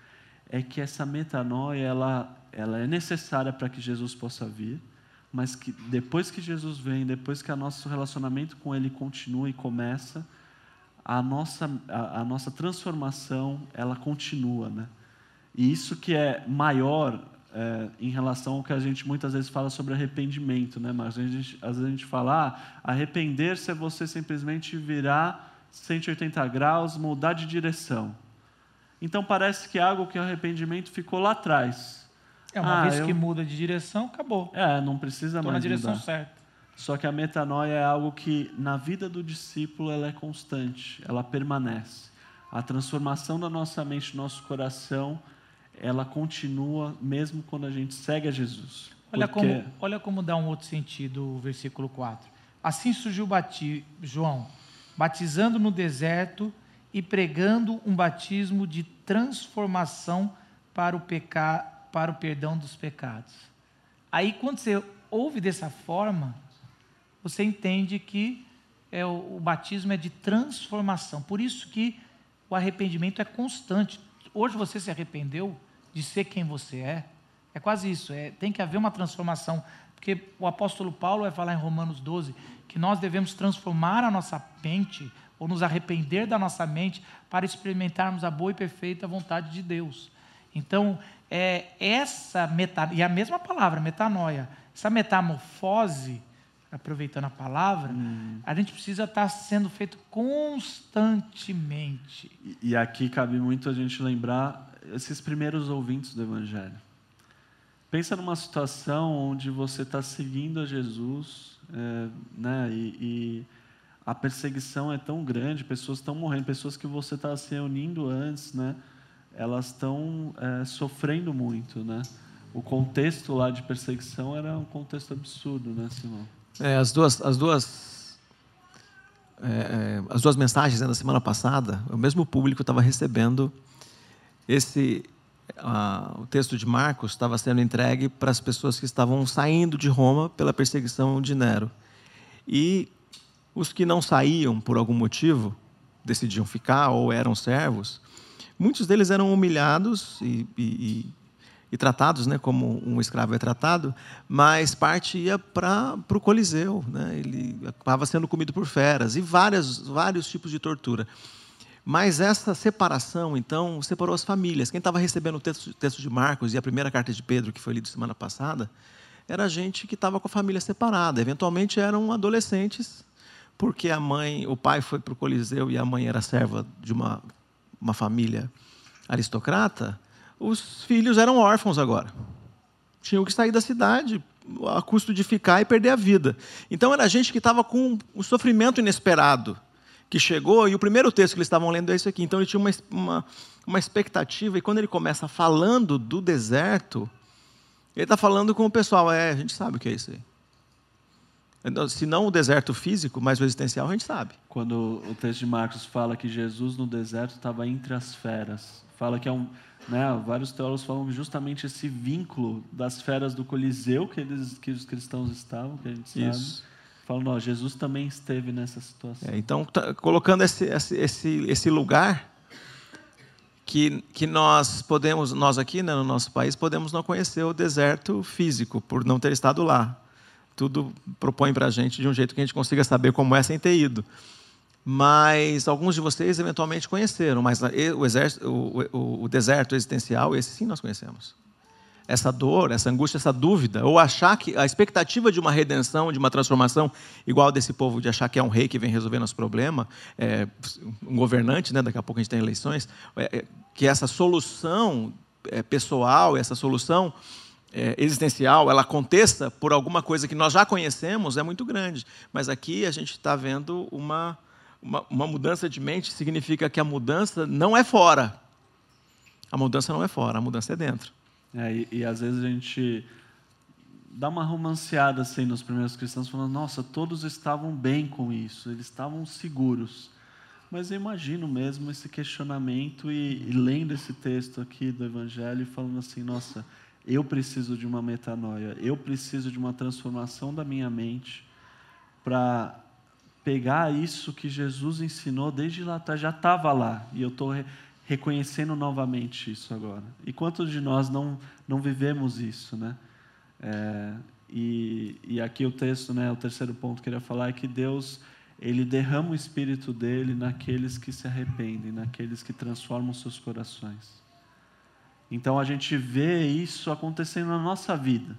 é que essa metanoia ela, ela é necessária para que Jesus possa vir, mas que depois que Jesus vem, depois que o nosso relacionamento com Ele continua e começa, a nossa, a, a nossa transformação ela continua, né? E isso que é maior é, em relação ao que a gente muitas vezes fala sobre arrependimento, né? Mas a gente, às vezes a gente fala, ah, arrepender-se é você simplesmente virar 180 graus, mudar de direção. Então parece que é algo que o arrependimento ficou lá atrás. É uma ah, vez eu... que muda de direção, acabou. É, não precisa Tô mais na direção mudar. certa. Só que a metanoia é algo que na vida do discípulo ela é constante, ela permanece. A transformação da nossa mente, do nosso coração, ela continua mesmo quando a gente segue a Jesus. Olha, porque... como, olha como dá um outro sentido o versículo 4. Assim surgiu bati... João, batizando no deserto e pregando um batismo de transformação para o, peca... para o perdão dos pecados. Aí, quando você ouve dessa forma, você entende que é o, o batismo é de transformação. Por isso que o arrependimento é constante. Hoje você se arrependeu, de ser quem você é. É quase isso, é, tem que haver uma transformação. Porque o apóstolo Paulo vai falar em Romanos 12 que nós devemos transformar a nossa mente, ou nos arrepender da nossa mente, para experimentarmos a boa e perfeita vontade de Deus. Então, é, essa meta, e a mesma palavra, metanoia, essa metamorfose, aproveitando a palavra, hum. a gente precisa estar sendo feito constantemente. E, e aqui cabe muito a gente lembrar esses primeiros ouvintes do Evangelho. Pensa numa situação onde você está seguindo a Jesus, é, né, e, e, a perseguição é tão grande, pessoas estão morrendo, pessoas que você está se reunindo antes, né, elas estão é, sofrendo muito, né? O contexto lá de perseguição era um contexto absurdo, né, Simão? É, as duas, as duas, é, é as duas mensagens né, semana passada, o mesmo público estava recebendo esse o texto de Marcos estava sendo entregue para as pessoas que estavam saindo de Roma pela perseguição de Nero. E os que não saíam por algum motivo, decidiam ficar ou eram servos, muitos deles eram humilhados e, e, e tratados né, como um escravo é tratado, mas parte ia para o Coliseu, né, ele acabava sendo comido por feras e várias, vários tipos de tortura. Mas essa separação, então, separou as famílias. Quem estava recebendo o texto, de Marcos e a primeira carta de Pedro, que foi lida semana passada, era gente que estava com a família separada. Eventualmente eram adolescentes, porque a mãe, o pai foi para o Coliseu e a mãe era serva de uma, uma família aristocrata. Os filhos eram órfãos agora. Tinham que sair da cidade a custo de ficar e perder a vida. Então era gente que estava com um sofrimento inesperado que chegou, e o primeiro texto que eles estavam lendo é isso aqui. Então ele tinha uma, uma, uma expectativa, e quando ele começa falando do deserto, ele está falando com o pessoal, é, a gente sabe o que é isso aí. Então, se não o deserto físico, mas o existencial, a gente sabe. Quando o texto de Marcos fala que Jesus no deserto estava entre as feras, fala que é um. Né, vários teólogos falam justamente esse vínculo das feras do Coliseu que, eles, que os cristãos estavam, que a gente sabe. Isso Falando, ó, Jesus também esteve nessa situação. É, então, tá, colocando esse, esse, esse, lugar que, que nós podemos, nós aqui né, no nosso país, podemos não conhecer o deserto físico, por não ter estado lá. Tudo propõe para a gente de um jeito que a gente consiga saber como é sem ter ido. Mas alguns de vocês eventualmente conheceram, mas o, exército, o, o, o deserto existencial, esse sim nós conhecemos essa dor, essa angústia, essa dúvida, ou achar que a expectativa de uma redenção, de uma transformação, igual desse povo de achar que é um rei que vem resolver nosso problema, é, um governante, né, daqui a pouco a gente tem eleições, é, é que essa solução é, pessoal, essa solução é, existencial, ela aconteça por alguma coisa que nós já conhecemos, é muito grande. Mas aqui a gente está vendo uma, uma, uma mudança de mente, significa que a mudança não é fora. A mudança não é fora, a mudança é dentro. É, e, e, às vezes a gente dá uma romanceada assim nos primeiros cristãos, falando: nossa, todos estavam bem com isso, eles estavam seguros. Mas eu imagino mesmo esse questionamento e, e lendo esse texto aqui do Evangelho, falando assim: nossa, eu preciso de uma metanoia, eu preciso de uma transformação da minha mente para pegar isso que Jesus ensinou desde lá atrás, já estava lá, e eu estou reconhecendo novamente isso agora. E quantos de nós não, não vivemos isso, né? É, e, e aqui o texto, né, o terceiro ponto que eu queria falar é que Deus ele derrama o espírito dele naqueles que se arrependem, naqueles que transformam seus corações. Então a gente vê isso acontecendo na nossa vida,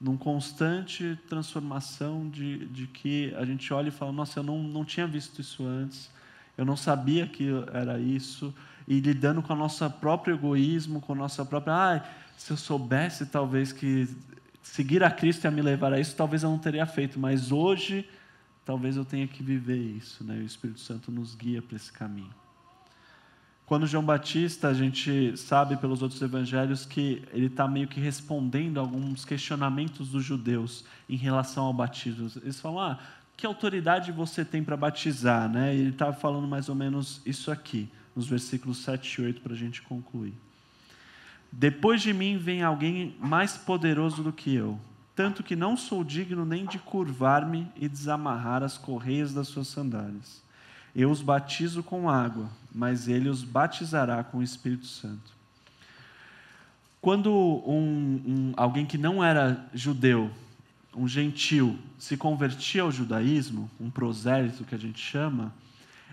num constante transformação de, de que a gente olha e fala: Nossa, eu não, não tinha visto isso antes, eu não sabia que era isso, e lidando com o nosso próprio egoísmo, com a nossa própria. Ah, se eu soubesse talvez que seguir a Cristo ia me levar a isso, talvez eu não teria feito, mas hoje talvez eu tenha que viver isso, né? o Espírito Santo nos guia para esse caminho. Quando João Batista, a gente sabe pelos outros evangelhos que ele está meio que respondendo alguns questionamentos dos judeus em relação ao batismo. Eles falam, ah, que autoridade você tem para batizar? Né? Ele estava falando mais ou menos isso aqui, nos versículos 7 e 8, para a gente concluir. Depois de mim vem alguém mais poderoso do que eu, tanto que não sou digno nem de curvar-me e desamarrar as correias das suas sandálias. Eu os batizo com água, mas ele os batizará com o Espírito Santo. Quando um, um, alguém que não era judeu um gentil se convertia ao judaísmo, um prosélito que a gente chama,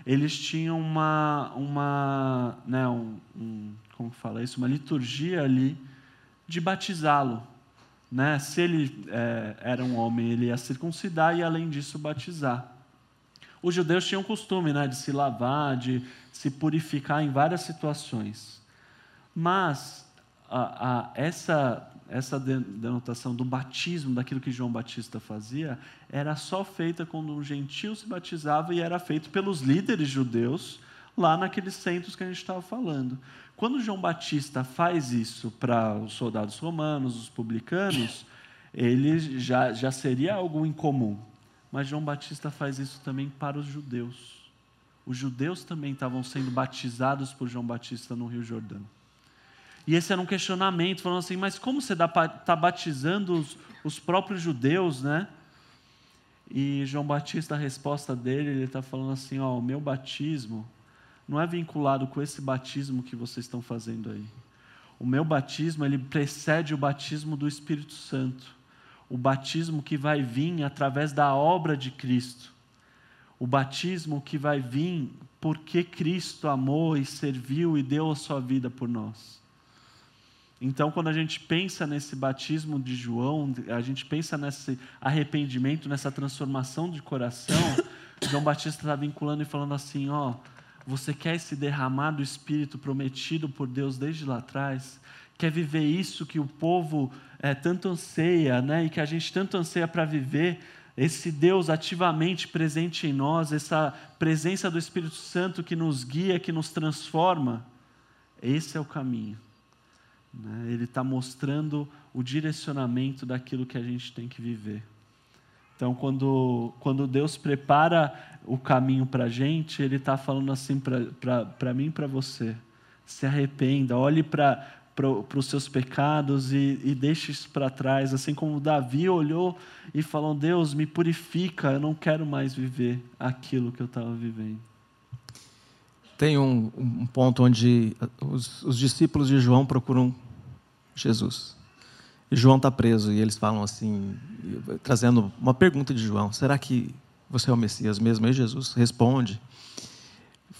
eles tinham uma, uma né, um, um, como fala isso, uma liturgia ali de batizá-lo. Né? Se ele é, era um homem, ele ia circuncidar e, além disso, batizar. Os judeus tinham o costume né, de se lavar, de se purificar em várias situações. Mas a, a, essa essa denotação do batismo, daquilo que João Batista fazia, era só feita quando um gentil se batizava e era feito pelos líderes judeus lá naqueles centros que a gente estava falando. Quando João Batista faz isso para os soldados romanos, os publicanos, ele já, já seria algo incomum. Mas João Batista faz isso também para os judeus. Os judeus também estavam sendo batizados por João Batista no Rio Jordão. E esse era um questionamento, falando assim, mas como você está batizando os, os, próprios judeus, né? E João Batista, a resposta dele, ele está falando assim, ó, o meu batismo não é vinculado com esse batismo que vocês estão fazendo aí. O meu batismo, ele precede o batismo do Espírito Santo. O batismo que vai vir através da obra de Cristo. O batismo que vai vir porque Cristo amou e serviu e deu a sua vida por nós. Então, quando a gente pensa nesse batismo de João, a gente pensa nesse arrependimento, nessa transformação de coração, João Batista está vinculando e falando assim: ó, você quer esse derramar do Espírito prometido por Deus desde lá atrás? Quer viver isso que o povo é, tanto anseia, né? E que a gente tanto anseia para viver? Esse Deus ativamente presente em nós, essa presença do Espírito Santo que nos guia, que nos transforma. Esse é o caminho. Né? Ele está mostrando o direcionamento daquilo que a gente tem que viver. Então, quando, quando Deus prepara o caminho para a gente, Ele está falando assim para mim e para você: se arrependa, olhe para para os seus pecados e, e deixe isso para trás, assim como Davi olhou e falou: Deus, me purifica, eu não quero mais viver aquilo que eu estava vivendo. Tem um, um ponto onde os, os, discípulos de João procuram Jesus. E João está preso e eles falam assim, trazendo uma pergunta de João: será que você é o Messias mesmo? E Jesus responde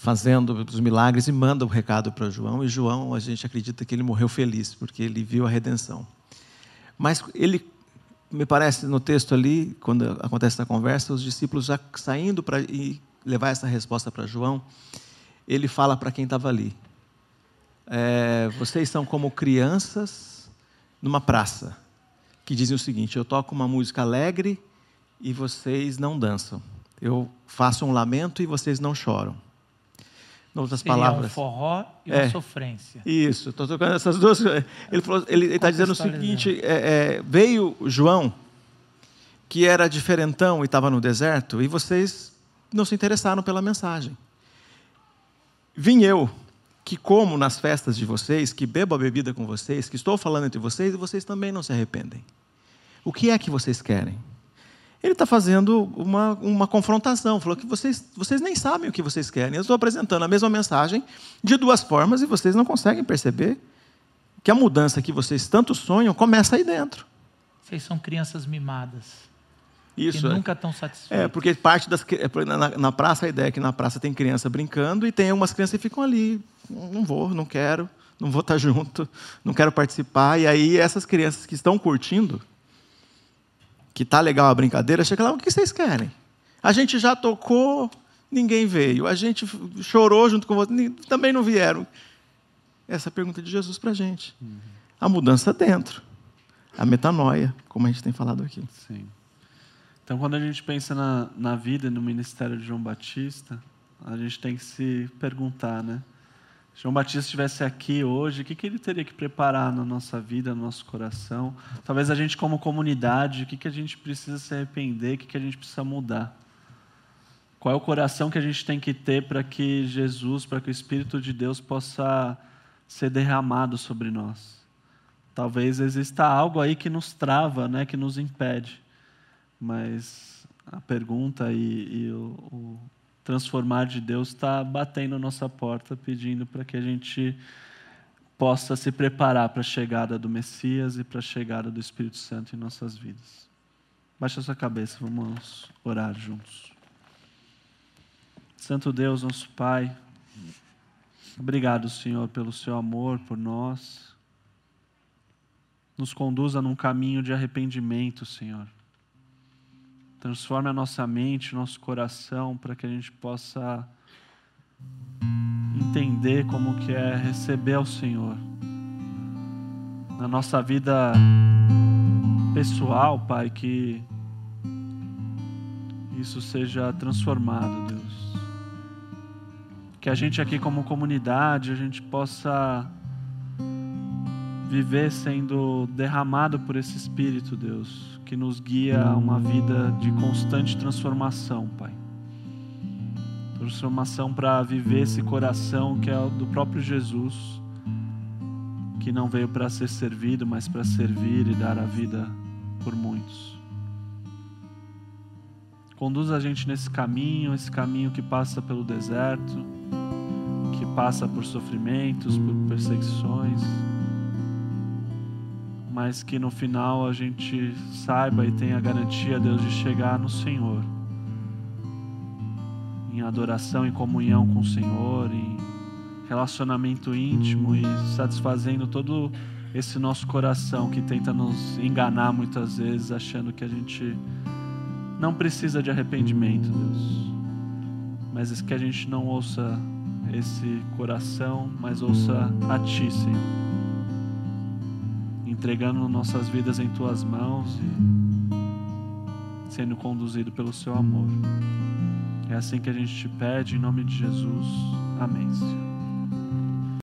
fazendo os milagres e manda o recado para João. E João, a gente acredita que ele morreu feliz, porque ele viu a redenção. Mas ele, me parece, no texto ali, quando acontece essa conversa, os discípulos já saindo para levar essa resposta para João, ele fala para quem estava ali: é, Vocês são como crianças numa praça, que dizem o seguinte: Eu toco uma música alegre e vocês não dançam. Eu faço um lamento e vocês não choram. Em outras palavras. um forró e é, uma sofrência. Isso, estou tocando essas duas. Ele está dizendo o seguinte: é, é, veio João, que era diferentão e estava no deserto, e vocês não se interessaram pela mensagem. Vim eu, que como nas festas de vocês, que bebo a bebida com vocês, que estou falando entre vocês, e vocês também não se arrependem. O que é que vocês querem? Ele está fazendo uma, uma confrontação. Falou que vocês, vocês nem sabem o que vocês querem. Eu estou apresentando a mesma mensagem de duas formas e vocês não conseguem perceber que a mudança que vocês tanto sonham começa aí dentro. Vocês são crianças mimadas. Isso. Que nunca estão satisfeitas. É, porque parte das. É, na, na praça, a ideia é que na praça tem criança brincando e tem algumas crianças que ficam ali. Não vou, não quero, não vou estar junto, não quero participar. E aí essas crianças que estão curtindo que tá legal a brincadeira, chega lá, o que vocês querem? A gente já tocou, ninguém veio. A gente chorou junto com vocês, também não vieram. Essa é a pergunta de Jesus para a gente. Uhum. A mudança dentro. A metanoia, como a gente tem falado aqui. Sim. Então, quando a gente pensa na, na vida e no ministério de João Batista, a gente tem que se perguntar, né? João Batista estivesse aqui hoje, o que, que ele teria que preparar na nossa vida, no nosso coração? Talvez a gente, como comunidade, o que, que a gente precisa se arrepender, o que, que a gente precisa mudar? Qual é o coração que a gente tem que ter para que Jesus, para que o Espírito de Deus possa ser derramado sobre nós? Talvez exista algo aí que nos trava, né, que nos impede. Mas a pergunta e, e o, o transformar de Deus está batendo nossa porta, pedindo para que a gente possa se preparar para a chegada do Messias e para a chegada do Espírito Santo em nossas vidas. Baixa sua cabeça, vamos orar juntos. Santo Deus, nosso Pai, obrigado, Senhor, pelo seu amor por nós. Nos conduza num caminho de arrependimento, Senhor Transforme a nossa mente, nosso coração, para que a gente possa entender como que é receber ao Senhor. Na nossa vida pessoal, Pai, que isso seja transformado, Deus. Que a gente aqui como comunidade, a gente possa viver sendo derramado por esse Espírito, Deus que nos guia a uma vida de constante transformação, Pai. Transformação para viver esse coração que é o do próprio Jesus, que não veio para ser servido, mas para servir e dar a vida por muitos. Conduz a gente nesse caminho, esse caminho que passa pelo deserto, que passa por sofrimentos, por perseguições mas que no final a gente saiba e tenha garantia, Deus, de chegar no Senhor, em adoração e comunhão com o Senhor, em relacionamento íntimo e satisfazendo todo esse nosso coração que tenta nos enganar muitas vezes, achando que a gente não precisa de arrependimento, Deus, mas que a gente não ouça esse coração, mas ouça a Ti, Senhor entregando nossas vidas em tuas mãos e sendo conduzido pelo seu amor. É assim que a gente te pede, em nome de Jesus. Amém, Senhor.